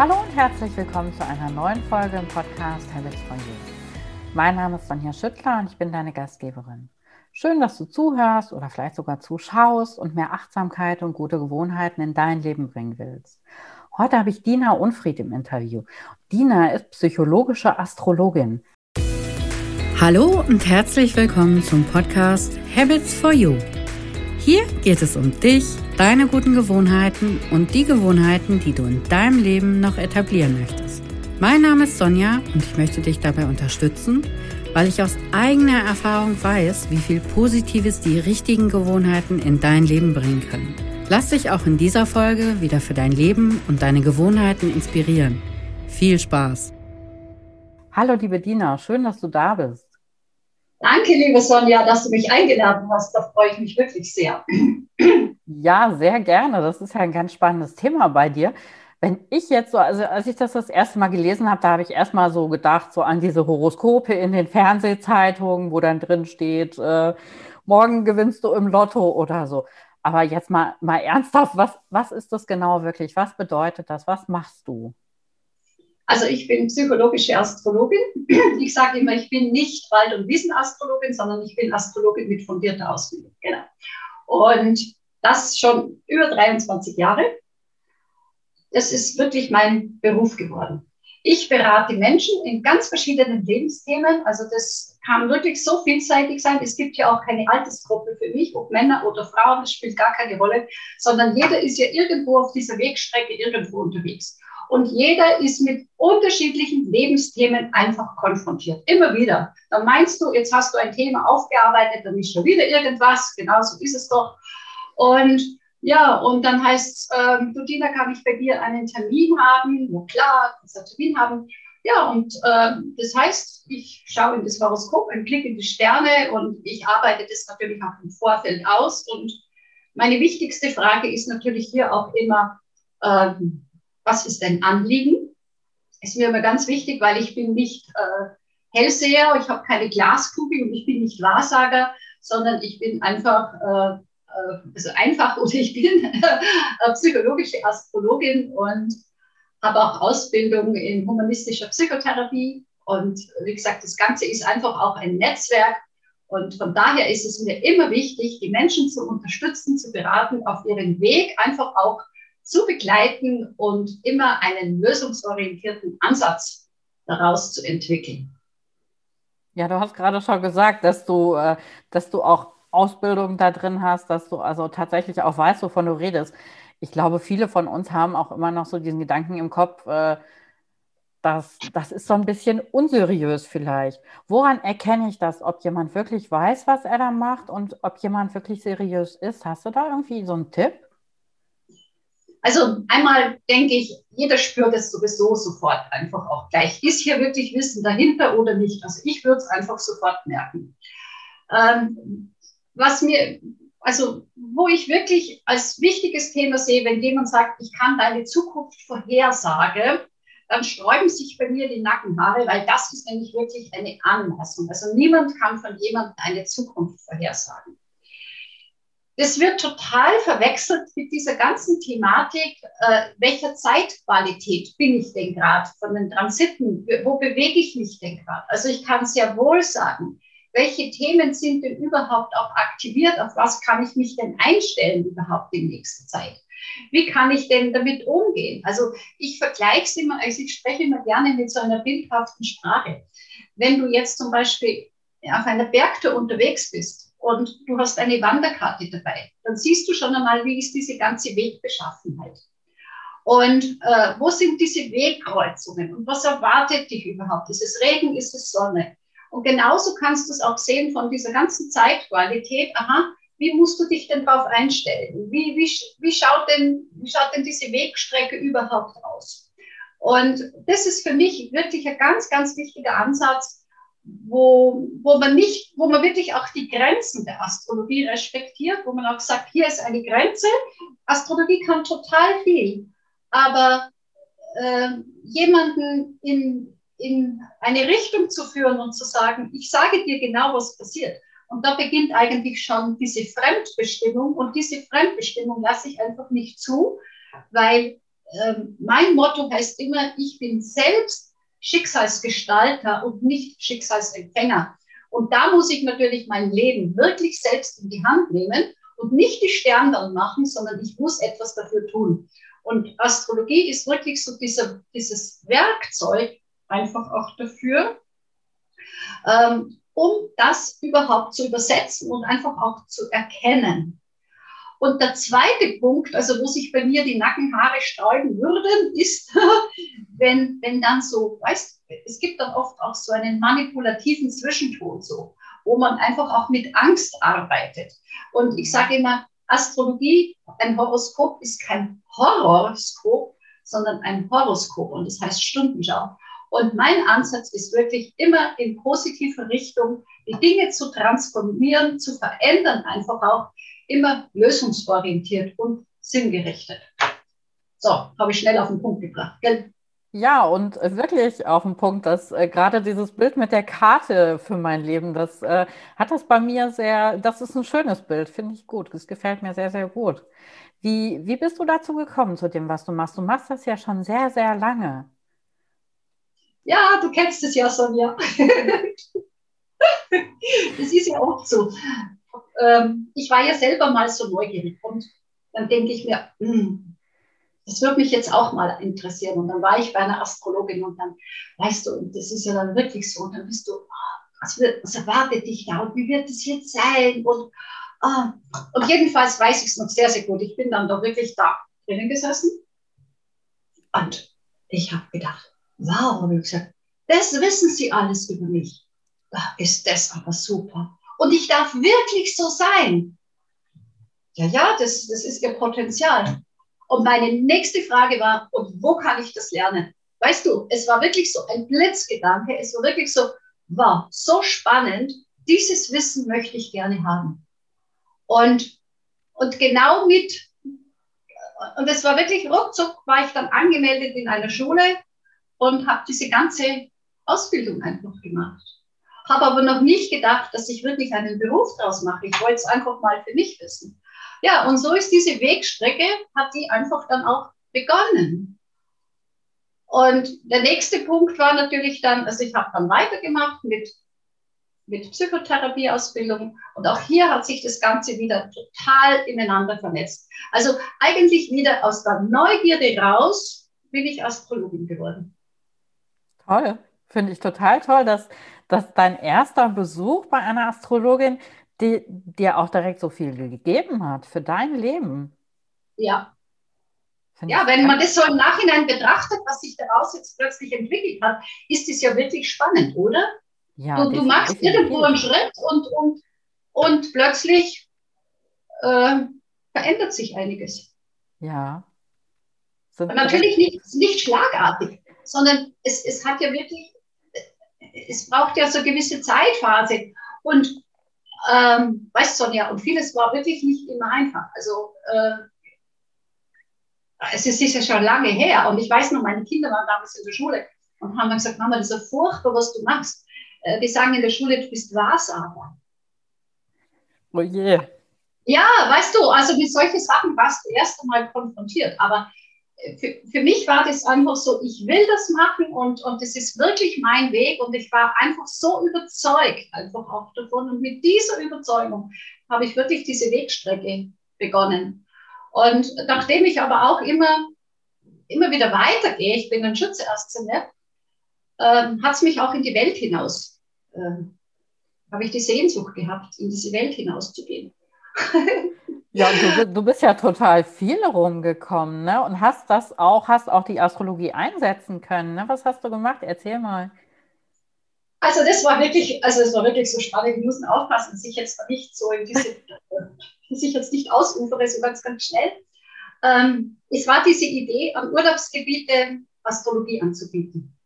Hallo und herzlich willkommen zu einer neuen Folge im Podcast Habits for You. Mein Name ist Sonja Schüttler und ich bin deine Gastgeberin. Schön, dass du zuhörst oder vielleicht sogar zuschaust und mehr Achtsamkeit und gute Gewohnheiten in dein Leben bringen willst. Heute habe ich Dina Unfried im Interview. Dina ist psychologische Astrologin. Hallo und herzlich willkommen zum Podcast Habits for You. Hier geht es um dich, deine guten Gewohnheiten und die Gewohnheiten, die du in deinem Leben noch etablieren möchtest. Mein Name ist Sonja und ich möchte dich dabei unterstützen, weil ich aus eigener Erfahrung weiß, wie viel Positives die richtigen Gewohnheiten in dein Leben bringen können. Lass dich auch in dieser Folge wieder für dein Leben und deine Gewohnheiten inspirieren. Viel Spaß! Hallo liebe Dina, schön, dass du da bist. Danke, liebe Sonja, dass du mich eingeladen hast. Da freue ich mich wirklich sehr. Ja, sehr gerne. Das ist ja ein ganz spannendes Thema bei dir. Wenn ich jetzt so, also als ich das das erste Mal gelesen habe, da habe ich erstmal so gedacht, so an diese Horoskope in den Fernsehzeitungen, wo dann drin steht, äh, morgen gewinnst du im Lotto oder so. Aber jetzt mal, mal ernsthaft, was, was ist das genau wirklich? Was bedeutet das? Was machst du? Also ich bin psychologische Astrologin. Ich sage immer, ich bin nicht Wald- und Wiesenastrologin, sondern ich bin Astrologin mit fundierter Ausbildung. Genau. Und das schon über 23 Jahre. Das ist wirklich mein Beruf geworden. Ich berate Menschen in ganz verschiedenen Lebensthemen. Also das kann wirklich so vielseitig sein. Es gibt ja auch keine Altersgruppe für mich, ob Männer oder Frauen, das spielt gar keine Rolle, sondern jeder ist ja irgendwo auf dieser Wegstrecke irgendwo unterwegs. Und jeder ist mit unterschiedlichen Lebensthemen einfach konfrontiert. Immer wieder. Dann meinst du, jetzt hast du ein Thema aufgearbeitet, dann ist schon wieder irgendwas. Genauso ist es doch. Und ja, und dann heißt es, ähm, du Dina, kann ich bei dir einen Termin haben? Ja klar, kannst du einen Termin haben. Ja, und äh, das heißt, ich schaue in das Horoskop, ein Blick in die Sterne und ich arbeite das natürlich auch im Vorfeld aus. Und meine wichtigste Frage ist natürlich hier auch immer, äh, was ist dein Anliegen? Ist mir immer ganz wichtig, weil ich bin nicht äh, Hellseher, ich habe keine Glaskugel und ich bin nicht Wahrsager, sondern ich bin einfach äh, äh, also einfach oder ich bin äh, psychologische Astrologin und habe auch Ausbildung in humanistischer Psychotherapie. Und wie gesagt, das Ganze ist einfach auch ein Netzwerk. Und von daher ist es mir immer wichtig, die Menschen zu unterstützen, zu beraten, auf ihren Weg einfach auch zu begleiten und immer einen lösungsorientierten Ansatz daraus zu entwickeln. Ja, du hast gerade schon gesagt, dass du, äh, dass du auch Ausbildung da drin hast, dass du also tatsächlich auch weißt, wovon du redest. Ich glaube, viele von uns haben auch immer noch so diesen Gedanken im Kopf, äh, dass das ist so ein bisschen unseriös vielleicht. Woran erkenne ich das, ob jemand wirklich weiß, was er da macht und ob jemand wirklich seriös ist? Hast du da irgendwie so einen Tipp? Also einmal denke ich, jeder spürt es sowieso sofort einfach auch gleich. Ist hier wirklich Wissen dahinter oder nicht? Also ich würde es einfach sofort merken. Ähm, was mir, also wo ich wirklich als wichtiges Thema sehe, wenn jemand sagt, ich kann deine Zukunft vorhersagen, dann sträuben sich bei mir die Nackenhaare, weil das ist nämlich wirklich eine Anmaßung. Also niemand kann von jemandem eine Zukunft vorhersagen. Das wird total verwechselt mit dieser ganzen Thematik, äh, welcher Zeitqualität bin ich denn gerade von den Transiten, wo bewege ich mich denn gerade? Also ich kann sehr wohl sagen, welche Themen sind denn überhaupt auch aktiviert, auf was kann ich mich denn einstellen überhaupt in nächster Zeit? Wie kann ich denn damit umgehen? Also ich vergleiche es immer, also ich spreche immer gerne mit so einer bildhaften Sprache. Wenn du jetzt zum Beispiel auf einer Bergtour unterwegs bist und du hast eine Wanderkarte dabei, dann siehst du schon einmal, wie ist diese ganze Wegbeschaffenheit. Und äh, wo sind diese Wegkreuzungen und was erwartet dich überhaupt? Ist es Regen, ist es Sonne? Und genauso kannst du es auch sehen von dieser ganzen Zeitqualität. Aha, wie musst du dich denn darauf einstellen? Wie, wie, wie, schaut denn, wie schaut denn diese Wegstrecke überhaupt aus? Und das ist für mich wirklich ein ganz, ganz wichtiger Ansatz, wo, wo man nicht, wo man wirklich auch die Grenzen der Astrologie respektiert, wo man auch sagt, hier ist eine Grenze. Astrologie kann total viel, aber äh, jemanden in, in eine Richtung zu führen und zu sagen, ich sage dir genau, was passiert. Und da beginnt eigentlich schon diese Fremdbestimmung. Und diese Fremdbestimmung lasse ich einfach nicht zu, weil ähm, mein Motto heißt immer, ich bin selbst Schicksalsgestalter und nicht Schicksalsempfänger. Und da muss ich natürlich mein Leben wirklich selbst in die Hand nehmen und nicht die Sterne machen, sondern ich muss etwas dafür tun. Und Astrologie ist wirklich so dieser, dieses Werkzeug einfach auch dafür, ähm, um das überhaupt zu übersetzen und einfach auch zu erkennen. Und der zweite Punkt, also wo sich bei mir die Nackenhaare sträuben würden, ist, wenn, wenn dann so, weißt, es gibt dann oft auch so einen manipulativen Zwischenton so, wo man einfach auch mit Angst arbeitet. Und ich sage immer, Astrologie, ein Horoskop ist kein Horoskop, sondern ein Horoskop und das heißt Stundenschau. Und mein Ansatz ist wirklich immer in positive Richtung, die Dinge zu transformieren, zu verändern, einfach auch immer lösungsorientiert und sinngerichtet. So, habe ich schnell auf den Punkt gebracht. Gell? Ja, und wirklich auf den Punkt, dass äh, gerade dieses Bild mit der Karte für mein Leben, das äh, hat das bei mir sehr, das ist ein schönes Bild, finde ich gut. Das gefällt mir sehr, sehr gut. Wie, wie bist du dazu gekommen, zu dem, was du machst? Du machst das ja schon sehr, sehr lange. Ja, du kennst es ja, Sonja. das ist ja auch so ähm, ich war ja selber mal so neugierig und dann denke ich mir, hm, das würde mich jetzt auch mal interessieren. Und dann war ich bei einer Astrologin und dann, weißt du, das ist ja dann wirklich so, und dann bist du, ah, was, wird, was erwartet dich da und wie wird es jetzt sein? Und, ah, und jedenfalls weiß ich es noch sehr, sehr gut. Ich bin dann da wirklich da drinnen gesessen und ich habe gedacht, wow, habe ich gesagt, das wissen Sie alles über mich. Da ist das aber super und ich darf wirklich so sein. Ja, ja, das, das ist ihr Potenzial. Und meine nächste Frage war, und wo kann ich das lernen? Weißt du, es war wirklich so ein Blitzgedanke, es war wirklich so, wow, so spannend, dieses Wissen möchte ich gerne haben. Und, und genau mit, und es war wirklich ruckzuck, war ich dann angemeldet in einer Schule und habe diese ganze Ausbildung einfach gemacht habe aber noch nicht gedacht, dass ich wirklich einen Beruf daraus mache. Ich wollte es einfach mal für mich wissen. Ja, und so ist diese Wegstrecke, hat die einfach dann auch begonnen. Und der nächste Punkt war natürlich dann, also ich habe dann weitergemacht mit, mit Psychotherapieausbildung und auch hier hat sich das Ganze wieder total ineinander vernetzt. Also eigentlich wieder aus der Neugierde raus bin ich Astrologin geworden. Toll, finde ich total toll, dass dass dein erster Besuch bei einer Astrologin die, dir auch direkt so viel gegeben hat für dein Leben. Ja. Find ja, wenn man das so im Nachhinein betrachtet, was sich daraus jetzt plötzlich entwickelt hat, ist es ja wirklich spannend, oder? Ja, du, du machst irgendwo einen Schritt und, und, und plötzlich äh, verändert sich einiges. Ja. Sind natürlich nicht, nicht schlagartig, sondern es, es hat ja wirklich es braucht ja so eine gewisse Zeitphase. Und ähm, weißt Sonja, und vieles war wirklich nicht immer einfach. Also äh, es ist ja schon lange her und ich weiß noch, meine Kinder waren damals in der Schule und haben dann gesagt, Mama, das ist ja furchtbar, was du machst. Äh, die sagen in der Schule, du bist Wahrsager. Oh je. Ja, weißt du, also mit solchen Sachen warst du erst einmal konfrontiert. Aber für, für mich war das einfach so, ich will das machen und, und das ist wirklich mein Weg und ich war einfach so überzeugt einfach auch davon und mit dieser Überzeugung habe ich wirklich diese Wegstrecke begonnen. Und nachdem ich aber auch immer, immer wieder weitergehe, ich bin ein Schütze Aszendent, ähm, hat es mich auch in die Welt hinaus, ähm, habe ich die Sehnsucht gehabt, in diese Welt hinauszugehen. Ja, du, du bist ja total viel rumgekommen, ne? Und hast das auch, hast auch die Astrologie einsetzen können. Ne? Was hast du gemacht? Erzähl mal. Also das war wirklich, also es war wirklich so spannend. Wir müssen aufpassen, dass ich jetzt nicht so in diese, dass ich jetzt nicht ausufere, so ganz, ganz schnell. Ähm, es war diese Idee, an Urlaubsgebiete Astrologie anzubieten.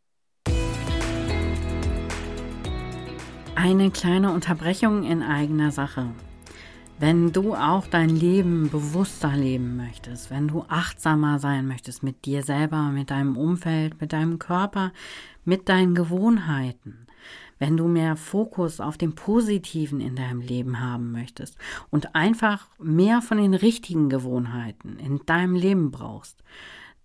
Eine kleine Unterbrechung in eigener Sache. Wenn du auch dein Leben bewusster leben möchtest, wenn du achtsamer sein möchtest mit dir selber, mit deinem Umfeld, mit deinem Körper, mit deinen Gewohnheiten, wenn du mehr Fokus auf dem Positiven in deinem Leben haben möchtest und einfach mehr von den richtigen Gewohnheiten in deinem Leben brauchst,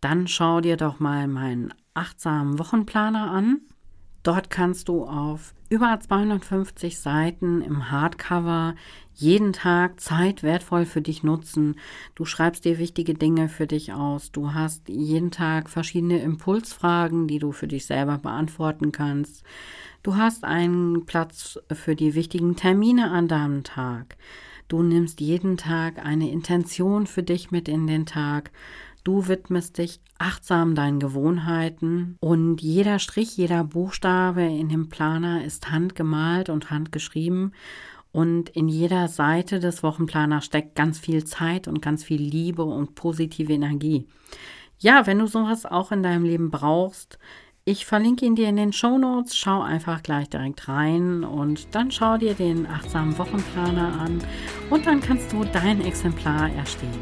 dann schau dir doch mal meinen achtsamen Wochenplaner an. Dort kannst du auf über 250 Seiten im Hardcover jeden Tag Zeit wertvoll für dich nutzen. Du schreibst dir wichtige Dinge für dich aus. Du hast jeden Tag verschiedene Impulsfragen, die du für dich selber beantworten kannst. Du hast einen Platz für die wichtigen Termine an deinem Tag. Du nimmst jeden Tag eine Intention für dich mit in den Tag. Du widmest dich achtsam deinen Gewohnheiten und jeder Strich, jeder Buchstabe in dem Planer ist handgemalt und handgeschrieben und in jeder Seite des Wochenplaners steckt ganz viel Zeit und ganz viel Liebe und positive Energie. Ja, wenn du sowas auch in deinem Leben brauchst, ich verlinke ihn dir in den Show Notes. Schau einfach gleich direkt rein und dann schau dir den achtsamen Wochenplaner an und dann kannst du dein Exemplar erstehen.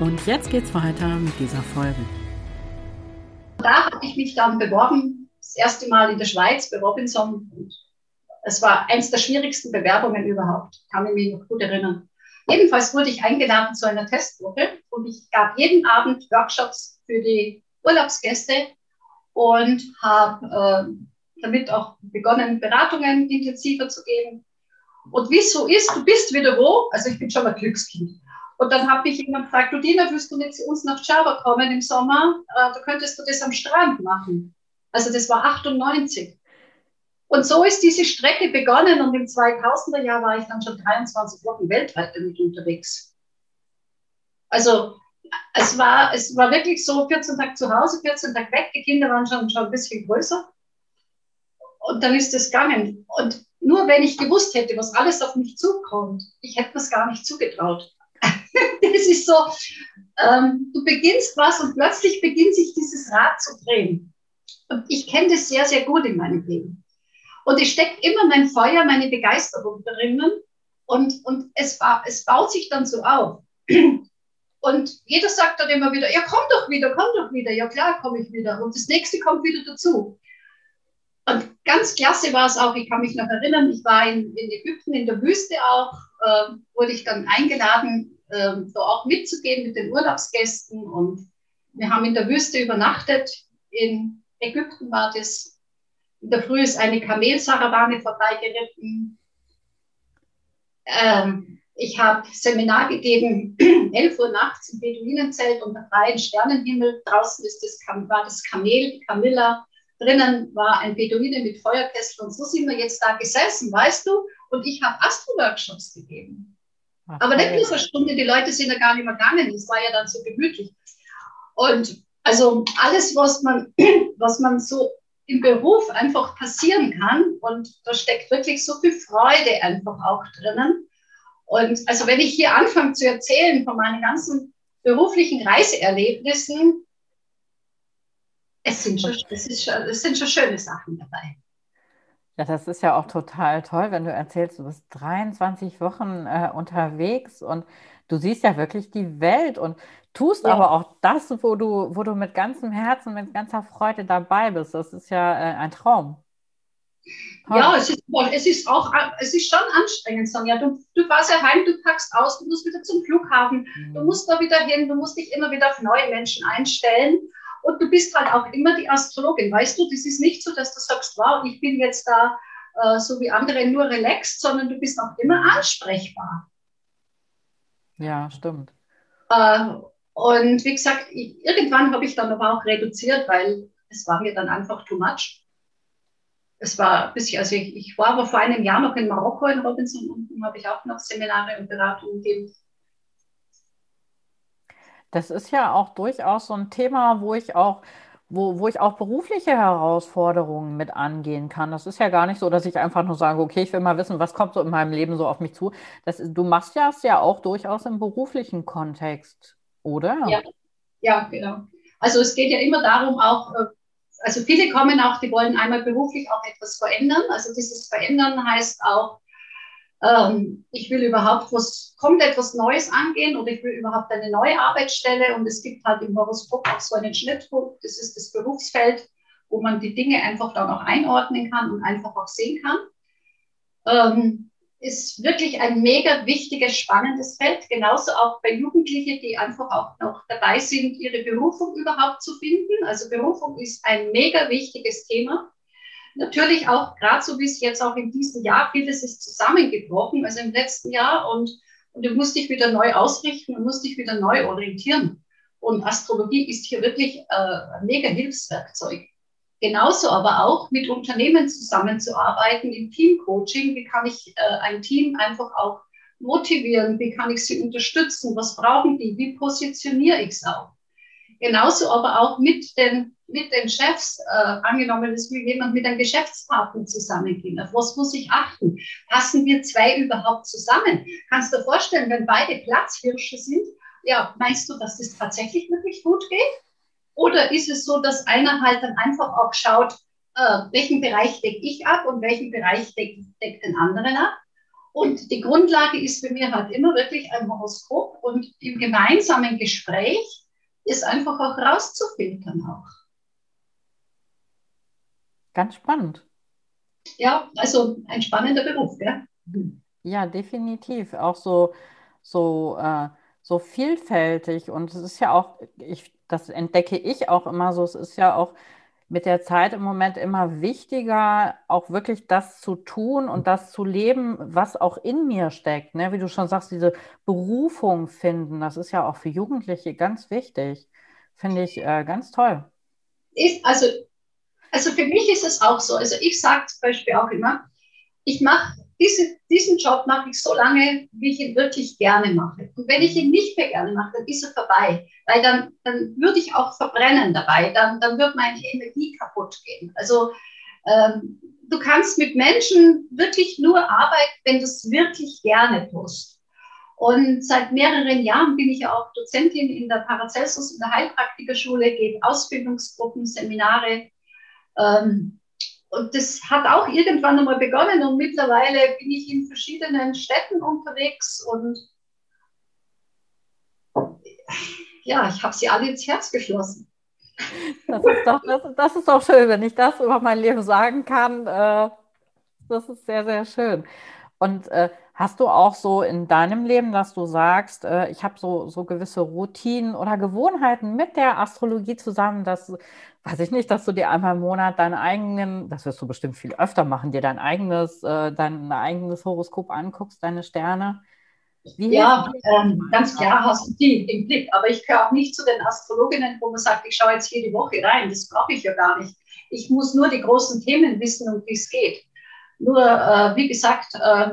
Und jetzt geht's weiter mit dieser Folge. Da habe ich mich dann beworben, das erste Mal in der Schweiz bei Robinson. Und es war eins der schwierigsten Bewerbungen überhaupt, kann ich mich noch gut erinnern. Jedenfalls wurde ich eingeladen zu einer Testwoche und ich gab jeden Abend Workshops für die Urlaubsgäste und habe äh, damit auch begonnen, Beratungen intensiver zu geben. Und wie es so ist, du bist wieder wo? Also ich bin schon ein Glückskind. Und dann habe ich jemand gefragt, du Dina, willst du zu uns nach Java kommen im Sommer? Äh, da könntest du das am Strand machen. Also das war 98. Und so ist diese Strecke begonnen und im 2000er Jahr war ich dann schon 23 Wochen weltweit damit unterwegs. Also es war, es war wirklich so 14 Tage zu Hause, 14 Tage weg, die Kinder waren schon, schon ein bisschen größer. Und dann ist es gegangen. Und nur wenn ich gewusst hätte, was alles auf mich zukommt, ich hätte es gar nicht zugetraut. das ist so, ähm, du beginnst was und plötzlich beginnt sich dieses Rad zu drehen. Und ich kenne das sehr, sehr gut in meinem Leben. Und es steckt immer mein Feuer, meine Begeisterung drinnen. Und, und es, es baut sich dann so auf. Und jeder sagt dann immer wieder, ja, komm doch wieder, komm doch wieder. Ja, klar, komme ich wieder. Und das nächste kommt wieder dazu. Und ganz klasse war es auch, ich kann mich noch erinnern, ich war in, in Ägypten in der Wüste auch, äh, wurde ich dann eingeladen, äh, so auch mitzugehen mit den Urlaubsgästen. Und wir haben in der Wüste übernachtet. In Ägypten war das. In der Früh ist eine Kamelsarawane vorbeigeritten. Ähm, ich habe Seminar gegeben, 11 Uhr nachts im Beduinenzelt unter freiem Sternenhimmel. Draußen ist das, war das Kamel, Camilla. Drinnen war ein Beduine mit Feuerkessel. Und so sind wir jetzt da gesessen, weißt du? Und ich habe Astro-Workshops gegeben. Ach, Aber nicht nur eine Stunde, die Leute sind ja gar nicht mehr gegangen. Es war ja dann so gemütlich. Und also alles, was man, was man so im Beruf einfach passieren kann. Und da steckt wirklich so viel Freude einfach auch drinnen. Und also wenn ich hier anfange zu erzählen von meinen ganzen beruflichen Reiseerlebnissen, es sind schon, es schon, es sind schon schöne Sachen dabei. Ja, das ist ja auch total toll, wenn du erzählst, du bist 23 Wochen äh, unterwegs und du siehst ja wirklich die Welt und tust ja. aber auch das, wo du, wo du mit ganzem Herzen, mit ganzer Freude dabei bist. Das ist ja äh, ein Traum. Toll. Ja, es ist, es ist auch, es ist schon anstrengend, Sonja. Du, du fährst ja heim, du packst aus, du musst wieder zum Flughafen, mhm. du musst da wieder hin, du musst dich immer wieder auf neue Menschen einstellen. Und du bist halt auch immer die Astrologin, weißt du? Das ist nicht so, dass du sagst, wow, ich bin jetzt da äh, so wie andere nur relaxed, sondern du bist auch immer ansprechbar. Ja, stimmt. Äh, und wie gesagt, ich, irgendwann habe ich dann aber auch reduziert, weil es war mir dann einfach too much. Es war ein bisschen, also ich, ich war aber vor einem Jahr noch in Marokko in Robinson und habe ich auch noch Seminare und Beratungen gegeben. Das ist ja auch durchaus so ein Thema, wo ich auch, wo, wo ich auch berufliche Herausforderungen mit angehen kann. Das ist ja gar nicht so, dass ich einfach nur sage, okay, ich will mal wissen, was kommt so in meinem Leben so auf mich zu. Das, du machst ja es ja auch durchaus im beruflichen Kontext, oder? Ja, ja, genau. Also es geht ja immer darum, auch, äh, also viele kommen auch, die wollen einmal beruflich auch etwas verändern. Also dieses Verändern heißt auch, ähm, ich will überhaupt was, kommt etwas Neues angehen oder ich will überhaupt eine neue Arbeitsstelle und es gibt halt im Horoskop auch so einen Schnittpunkt, das ist das Berufsfeld, wo man die Dinge einfach dann auch einordnen kann und einfach auch sehen kann. Ähm, ist wirklich ein mega wichtiges, spannendes Feld. Genauso auch bei Jugendlichen, die einfach auch noch dabei sind, ihre Berufung überhaupt zu finden. Also Berufung ist ein mega wichtiges Thema. Natürlich auch, gerade so wie es jetzt auch in diesem Jahr, vieles ist zusammengebrochen, also im letzten Jahr und, und du musst dich wieder neu ausrichten und musst dich wieder neu orientieren. Und Astrologie ist hier wirklich äh, ein mega Hilfswerkzeug. Genauso aber auch mit Unternehmen zusammenzuarbeiten im Teamcoaching. Wie kann ich äh, ein Team einfach auch motivieren? Wie kann ich sie unterstützen? Was brauchen die? Wie positioniere ich es auch? Genauso aber auch mit den, mit den Chefs, äh, angenommen, es will jemand mit einem Geschäftspartner zusammengehen. Auf was muss ich achten? Passen wir zwei überhaupt zusammen? Kannst du dir vorstellen, wenn beide Platzhirsche sind, ja, meinst du, dass das tatsächlich wirklich gut geht? Oder ist es so, dass einer halt dann einfach auch schaut, äh, welchen Bereich decke ich ab und welchen Bereich deckt deck den anderen ab? Und die Grundlage ist für mich halt immer wirklich ein Horoskop und im gemeinsamen Gespräch ist einfach auch rauszufiltern auch. Ganz spannend. Ja, also ein spannender Beruf, gell? Ja, definitiv. Auch so, so, äh, so vielfältig. Und es ist ja auch, ich das entdecke ich auch immer so. Es ist ja auch mit der Zeit im Moment immer wichtiger, auch wirklich das zu tun und das zu leben, was auch in mir steckt. Ne? Wie du schon sagst, diese Berufung finden, das ist ja auch für Jugendliche ganz wichtig. Finde ich äh, ganz toll. Ist, also, also für mich ist es auch so. Also ich sage zum Beispiel auch immer, ich mache diese, diesen Job mache ich so lange, wie ich ihn wirklich gerne mache. Und wenn ich ihn nicht mehr gerne mache, dann ist er vorbei. Weil dann, dann würde ich auch verbrennen dabei. Dann, dann wird meine Energie kaputt gehen. Also ähm, du kannst mit Menschen wirklich nur arbeiten, wenn du es wirklich gerne tust. Und seit mehreren Jahren bin ich ja auch Dozentin in der Paracelsus in der Heilpraktikerschule, gebe Ausbildungsgruppen, Seminare. Ähm, und das hat auch irgendwann einmal begonnen und mittlerweile bin ich in verschiedenen Städten unterwegs und ja, ich habe sie alle ins Herz geschlossen. Das ist doch, das, das ist doch schön, wenn ich das über mein Leben sagen kann. Äh, das ist sehr, sehr schön. Und äh, hast du auch so in deinem Leben, dass du sagst, äh, ich habe so, so gewisse Routinen oder Gewohnheiten mit der Astrologie zusammen, dass weiß ich nicht, dass du dir einmal im Monat deinen eigenen, das wirst du bestimmt viel öfter machen, dir dein eigenes, äh, dein eigenes Horoskop anguckst, deine Sterne. Wie ja, ähm, ganz klar hast du die im Blick. Aber ich gehöre auch nicht zu den Astrologinnen, wo man sagt, ich schaue jetzt jede Woche rein. Das brauche ich ja gar nicht. Ich muss nur die großen Themen wissen, um wie es geht. Nur, äh, wie gesagt, äh,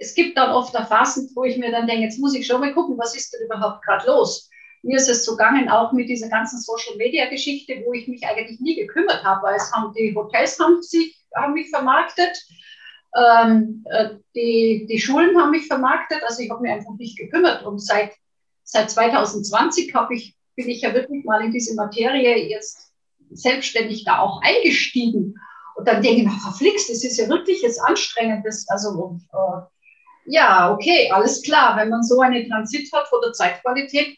es gibt dann oft Phasen, wo ich mir dann denke, jetzt muss ich schon mal gucken, was ist denn überhaupt gerade los? Mir ist es so gegangen, auch mit dieser ganzen Social-Media-Geschichte, wo ich mich eigentlich nie gekümmert habe, weil es haben die Hotels haben sich, haben mich vermarktet, ähm, äh, die, die Schulen haben mich vermarktet, also ich habe mich einfach nicht gekümmert. Und seit, seit 2020 ich, bin ich ja wirklich mal in diese Materie jetzt selbstständig da auch eingestiegen. Und dann denke ich verflixt, das ist ja wirklich jetzt anstrengend. Das, also, äh, ja, okay, alles klar. Wenn man so eine Transit hat von der Zeitqualität,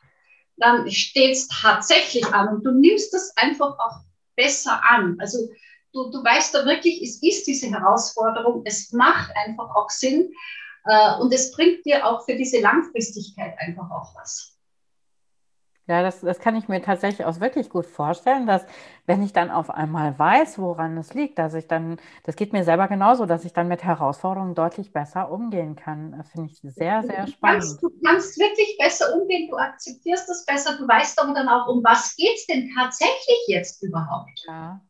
dann steht es tatsächlich an und du nimmst das einfach auch besser an. Also du, du weißt da wirklich, es ist diese Herausforderung, es macht einfach auch Sinn äh, und es bringt dir auch für diese Langfristigkeit einfach auch was. Ja, das, das kann ich mir tatsächlich auch wirklich gut vorstellen, dass wenn ich dann auf einmal weiß, woran es liegt, dass ich dann, das geht mir selber genauso, dass ich dann mit Herausforderungen deutlich besser umgehen kann. Finde ich sehr, sehr spannend. Du kannst, du kannst wirklich besser umgehen, du akzeptierst das besser, du weißt aber dann auch, um was geht es denn tatsächlich jetzt überhaupt? Ja.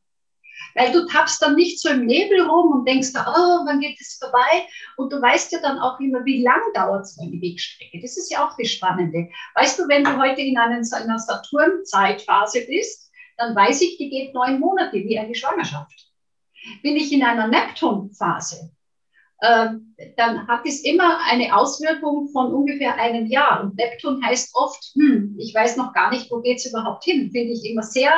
Weil du tappst dann nicht so im Nebel rum und denkst, oh, wann geht es vorbei? Und du weißt ja dann auch immer, wie lang dauert so eine Wegstrecke. Das ist ja auch das Spannende. Weißt du, wenn du heute in einer, Saturn-Zeitphase bist, dann weiß ich, die geht neun Monate, wie eine Schwangerschaft. Bin ich in einer Neptun-Phase, äh, dann hat es immer eine Auswirkung von ungefähr einem Jahr. Und Neptun heißt oft, hm, ich weiß noch gar nicht, wo geht es überhaupt hin. Finde ich immer sehr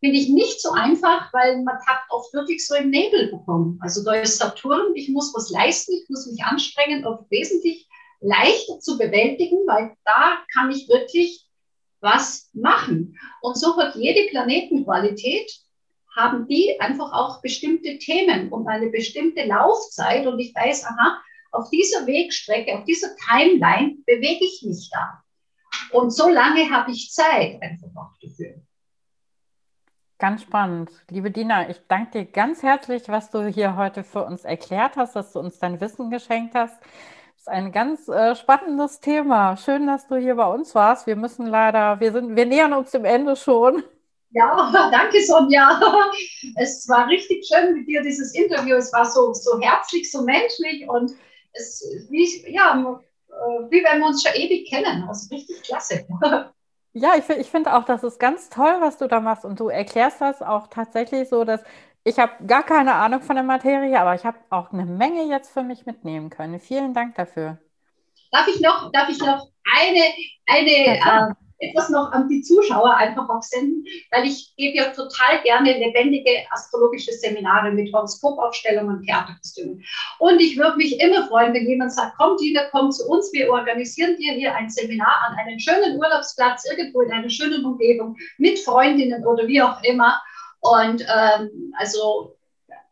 finde ich nicht so einfach, weil man hat oft wirklich so im Nebel bekommen. Also da ist Saturn, ich muss was leisten, ich muss mich anstrengen, oft wesentlich leichter zu bewältigen, weil da kann ich wirklich was machen. Und so hat jede Planetenqualität, haben die einfach auch bestimmte Themen und eine bestimmte Laufzeit. Und ich weiß, aha, auf dieser Wegstrecke, auf dieser Timeline bewege ich mich da. Und so lange habe ich Zeit einfach auch dafür. Ganz spannend. Liebe Dina, ich danke dir ganz herzlich, was du hier heute für uns erklärt hast, dass du uns dein Wissen geschenkt hast. Das ist ein ganz äh, spannendes Thema. Schön, dass du hier bei uns warst. Wir müssen leider, wir sind, wir nähern uns dem Ende schon. Ja, danke Sonja. Es war richtig schön mit dir, dieses Interview. Es war so, so herzlich, so menschlich und es, wie, ja, äh, wie wenn wir uns schon ewig kennen. Also richtig klasse. Ja, ich, ich finde auch, das ist ganz toll, was du da machst. Und du erklärst das auch tatsächlich so, dass ich habe gar keine Ahnung von der Materie, aber ich habe auch eine Menge jetzt für mich mitnehmen können. Vielen Dank dafür. Darf ich noch, darf ich noch eine, eine ja, etwas noch an die Zuschauer einfach auch senden, weil ich gebe ja total gerne lebendige astrologische Seminare mit Horoskopaufstellungen und Theaterkostümen. Und ich würde mich immer freuen, wenn jemand sagt, komm, Dina, komm zu uns, wir organisieren dir hier ein Seminar an einem schönen Urlaubsplatz, irgendwo in einer schönen Umgebung, mit Freundinnen oder wie auch immer. Und ähm, also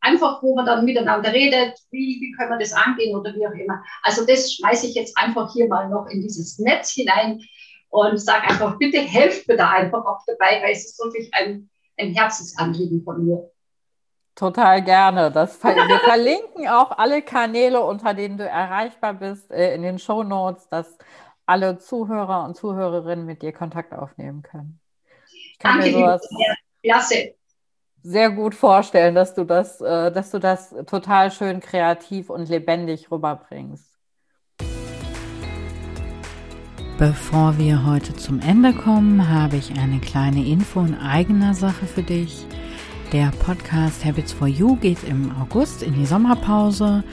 einfach, wo man dann miteinander redet, wie, wie können wir das angehen oder wie auch immer. Also das schmeiße ich jetzt einfach hier mal noch in dieses Netz hinein und sage einfach, bitte helft mir da einfach auch dabei, weil es ist wirklich ein, ein Herzensanliegen von mir. Total gerne. Das, wir verlinken auch alle Kanäle, unter denen du erreichbar bist, äh, in den Show Notes, dass alle Zuhörer und Zuhörerinnen mit dir Kontakt aufnehmen können. Ich kann Danke, mir sowas Klasse. sehr gut vorstellen, dass du das, äh, dass du das total schön kreativ und lebendig rüberbringst. Bevor wir heute zum Ende kommen, habe ich eine kleine Info in eigener Sache für dich. Der Podcast Habits for You geht im August in die Sommerpause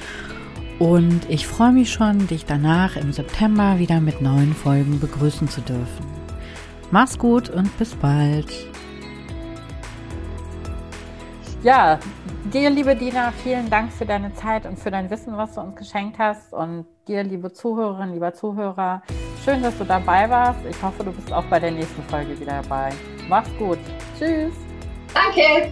und ich freue mich schon, dich danach im September wieder mit neuen Folgen begrüßen zu dürfen. Mach's gut und bis bald. Ja, dir, liebe Dina, vielen Dank für deine Zeit und für dein Wissen, was du uns geschenkt hast. Und dir, liebe Zuhörerinnen, lieber Zuhörer, Schön, dass du dabei warst. Ich hoffe, du bist auch bei der nächsten Folge wieder dabei. Mach's gut. Tschüss. Danke.